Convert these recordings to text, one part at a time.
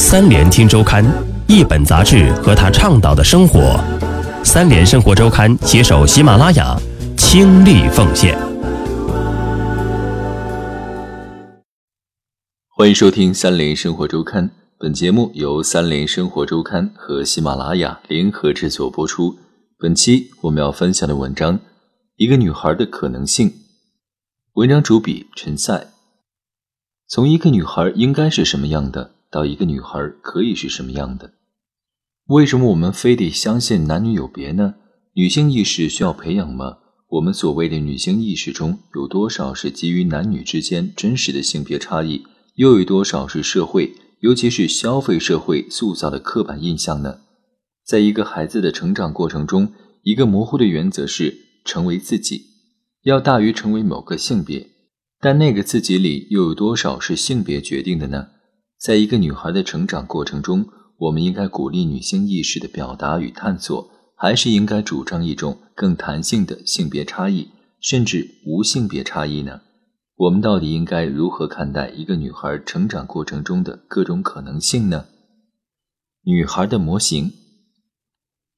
三联听周刊，一本杂志和他倡导的生活。三联生活周刊携手喜马拉雅，倾力奉献。欢迎收听三联生活周刊，本节目由三联生活周刊和喜马拉雅联合制作播出。本期我们要分享的文章《一个女孩的可能性》，文章主笔陈赛。从一个女孩应该是什么样的，到一个女孩可以是什么样的？为什么我们非得相信男女有别呢？女性意识需要培养吗？我们所谓的女性意识中有多少是基于男女之间真实的性别差异？又有多少是社会，尤其是消费社会塑造的刻板印象呢？在一个孩子的成长过程中，一个模糊的原则是成为自己，要大于成为某个性别。但那个自己里又有多少是性别决定的呢？在一个女孩的成长过程中，我们应该鼓励女性意识的表达与探索，还是应该主张一种更弹性的性别差异，甚至无性别差异呢？我们到底应该如何看待一个女孩成长过程中的各种可能性呢？女孩的模型，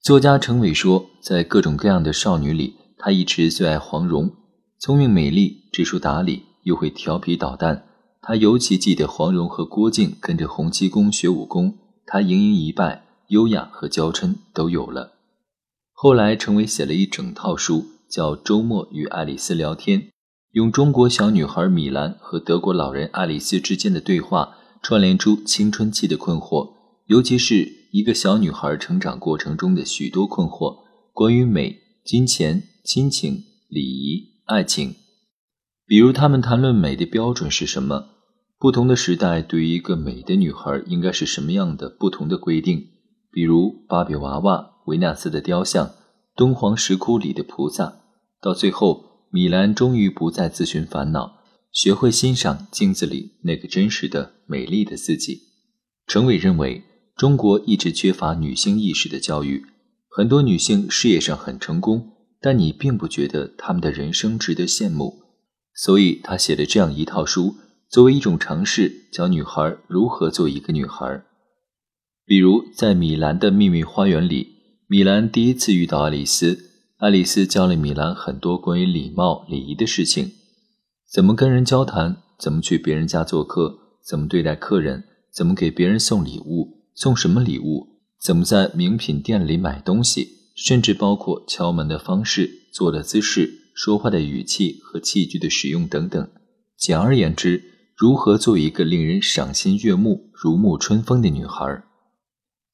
作家程伟说，在各种各样的少女里，她一直最爱黄蓉，聪明美丽，知书达理。又会调皮捣蛋，他尤其记得黄蓉和郭靖跟着洪七公学武功，他盈盈一拜，优雅和娇嗔都有了。后来，成为写了一整套书，叫《周末与爱丽丝聊天》，用中国小女孩米兰和德国老人爱丽丝之间的对话，串联出青春期的困惑，尤其是一个小女孩成长过程中的许多困惑，关于美、金钱、亲情、礼仪、爱情。比如，他们谈论美的标准是什么？不同的时代对于一个美的女孩应该是什么样的不同的规定？比如芭比娃娃、维纳斯的雕像、敦煌石窟里的菩萨。到最后，米兰终于不再自寻烦恼，学会欣赏镜子里那个真实的、美丽的自己。程伟认为，中国一直缺乏女性意识的教育，很多女性事业上很成功，但你并不觉得她们的人生值得羡慕。所以他写了这样一套书，作为一种尝试，教女孩如何做一个女孩。比如在米兰的秘密花园里，米兰第一次遇到爱丽丝，爱丽丝教了米兰很多关于礼貌礼仪的事情：怎么跟人交谈，怎么去别人家做客，怎么对待客人，怎么给别人送礼物，送什么礼物，怎么在名品店里买东西，甚至包括敲门的方式、坐的姿势。说话的语气和器具的使用等等，简而言之，如何做一个令人赏心悦目、如沐春风的女孩？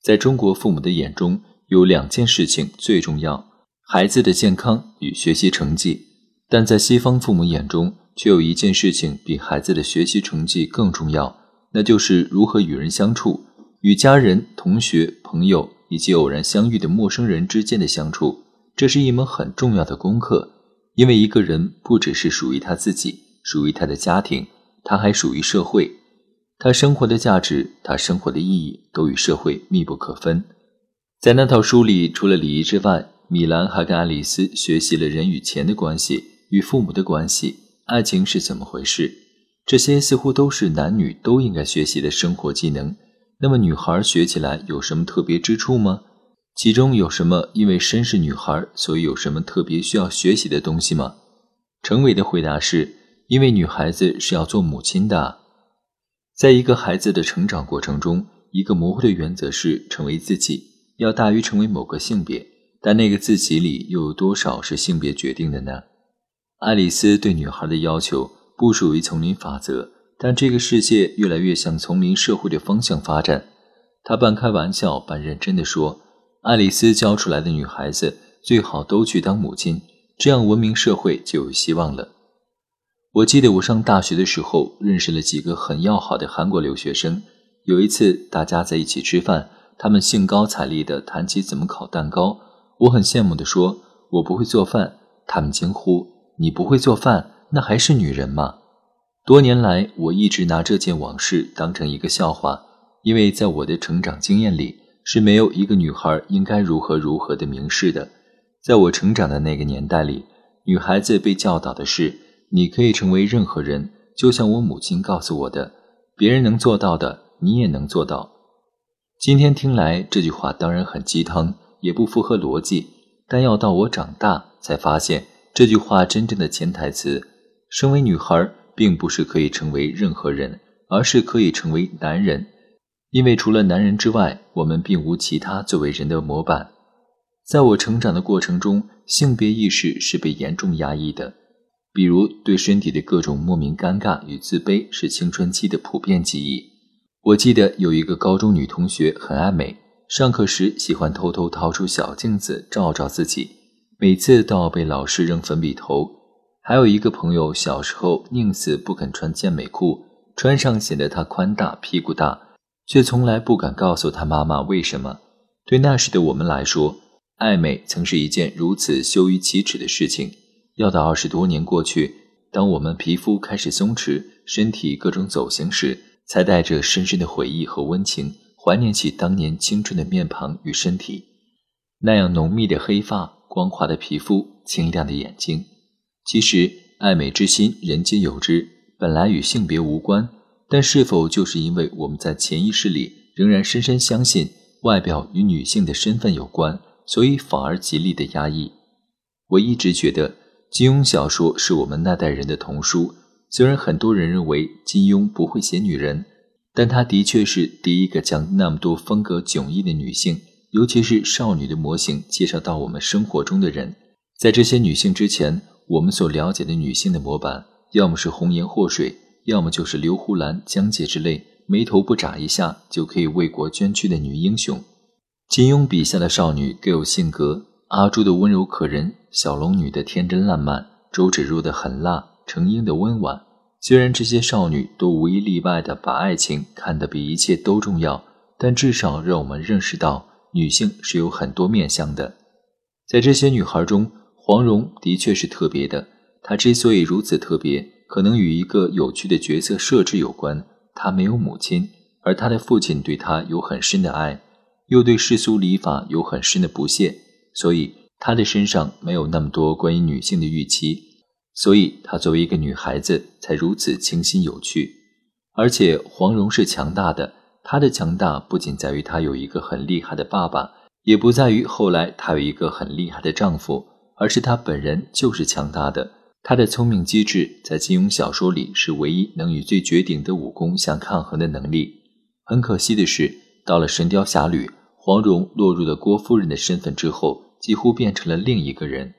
在中国父母的眼中，有两件事情最重要：孩子的健康与学习成绩。但在西方父母眼中，却有一件事情比孩子的学习成绩更重要，那就是如何与人相处，与家人、同学、朋友以及偶然相遇的陌生人之间的相处。这是一门很重要的功课。因为一个人不只是属于他自己，属于他的家庭，他还属于社会。他生活的价值，他生活的意义，都与社会密不可分。在那套书里，除了礼仪之外，米兰还跟爱丽丝学习了人与钱的关系，与父母的关系，爱情是怎么回事。这些似乎都是男女都应该学习的生活技能。那么，女孩学起来有什么特别之处吗？其中有什么？因为身是女孩，所以有什么特别需要学习的东西吗？程伟的回答是：因为女孩子是要做母亲的。在一个孩子的成长过程中，一个模糊的原则是成为自己，要大于成为某个性别。但那个自己里又有多少是性别决定的呢？爱丽丝对女孩的要求不属于丛林法则，但这个世界越来越向丛林社会的方向发展。她半开玩笑半认真地说。爱丽丝教出来的女孩子最好都去当母亲，这样文明社会就有希望了。我记得我上大学的时候认识了几个很要好的韩国留学生。有一次大家在一起吃饭，他们兴高采烈地谈起怎么烤蛋糕。我很羡慕地说：“我不会做饭。”他们惊呼：“你不会做饭？那还是女人吗？”多年来，我一直拿这件往事当成一个笑话，因为在我的成长经验里。是没有一个女孩应该如何如何的明示的。在我成长的那个年代里，女孩子被教导的是：你可以成为任何人，就像我母亲告诉我的，别人能做到的，你也能做到。今天听来这句话当然很鸡汤，也不符合逻辑。但要到我长大才发现，这句话真正的潜台词：身为女孩，并不是可以成为任何人，而是可以成为男人。因为除了男人之外，我们并无其他作为人的模板。在我成长的过程中，性别意识是被严重压抑的，比如对身体的各种莫名尴尬与自卑是青春期的普遍记忆。我记得有一个高中女同学很爱美，上课时喜欢偷偷掏出小镜子照照自己，每次都要被老师扔粉笔头。还有一个朋友小时候宁死不肯穿健美裤，穿上显得她宽大屁股大。却从来不敢告诉他妈妈为什么。对那时的我们来说，爱美曾是一件如此羞于启齿的事情。要到二十多年过去，当我们皮肤开始松弛，身体各种走形时，才带着深深的回忆和温情，怀念起当年青春的面庞与身体，那样浓密的黑发、光滑的皮肤、清亮的眼睛。其实，爱美之心，人皆有之，本来与性别无关。但是否就是因为我们在潜意识里仍然深深相信外表与女性的身份有关，所以反而极力的压抑？我一直觉得金庸小说是我们那代人的童书。虽然很多人认为金庸不会写女人，但他的确是第一个将那么多风格迥异的女性，尤其是少女的模型介绍到我们生活中的人。在这些女性之前，我们所了解的女性的模板，要么是红颜祸水。要么就是刘胡兰、江姐之类，眉头不眨一下就可以为国捐躯的女英雄。金庸笔下的少女各有性格：阿朱的温柔可人，小龙女的天真烂漫，周芷若的狠辣，程英的温婉。虽然这些少女都无一例外的把爱情看得比一切都重要，但至少让我们认识到女性是有很多面相的。在这些女孩中，黄蓉的确是特别的。她之所以如此特别。可能与一个有趣的角色设置有关。他没有母亲，而他的父亲对他有很深的爱，又对世俗礼法有很深的不屑，所以他的身上没有那么多关于女性的预期。所以，她作为一个女孩子才如此清新有趣。而且，黄蓉是强大的。她的强大不仅在于她有一个很厉害的爸爸，也不在于后来她有一个很厉害的丈夫，而是她本人就是强大的。他的聪明机智，在金庸小说里是唯一能与最绝顶的武功相抗衡的能力。很可惜的是，到了《神雕侠侣》，黄蓉落入了郭夫人的身份之后，几乎变成了另一个人。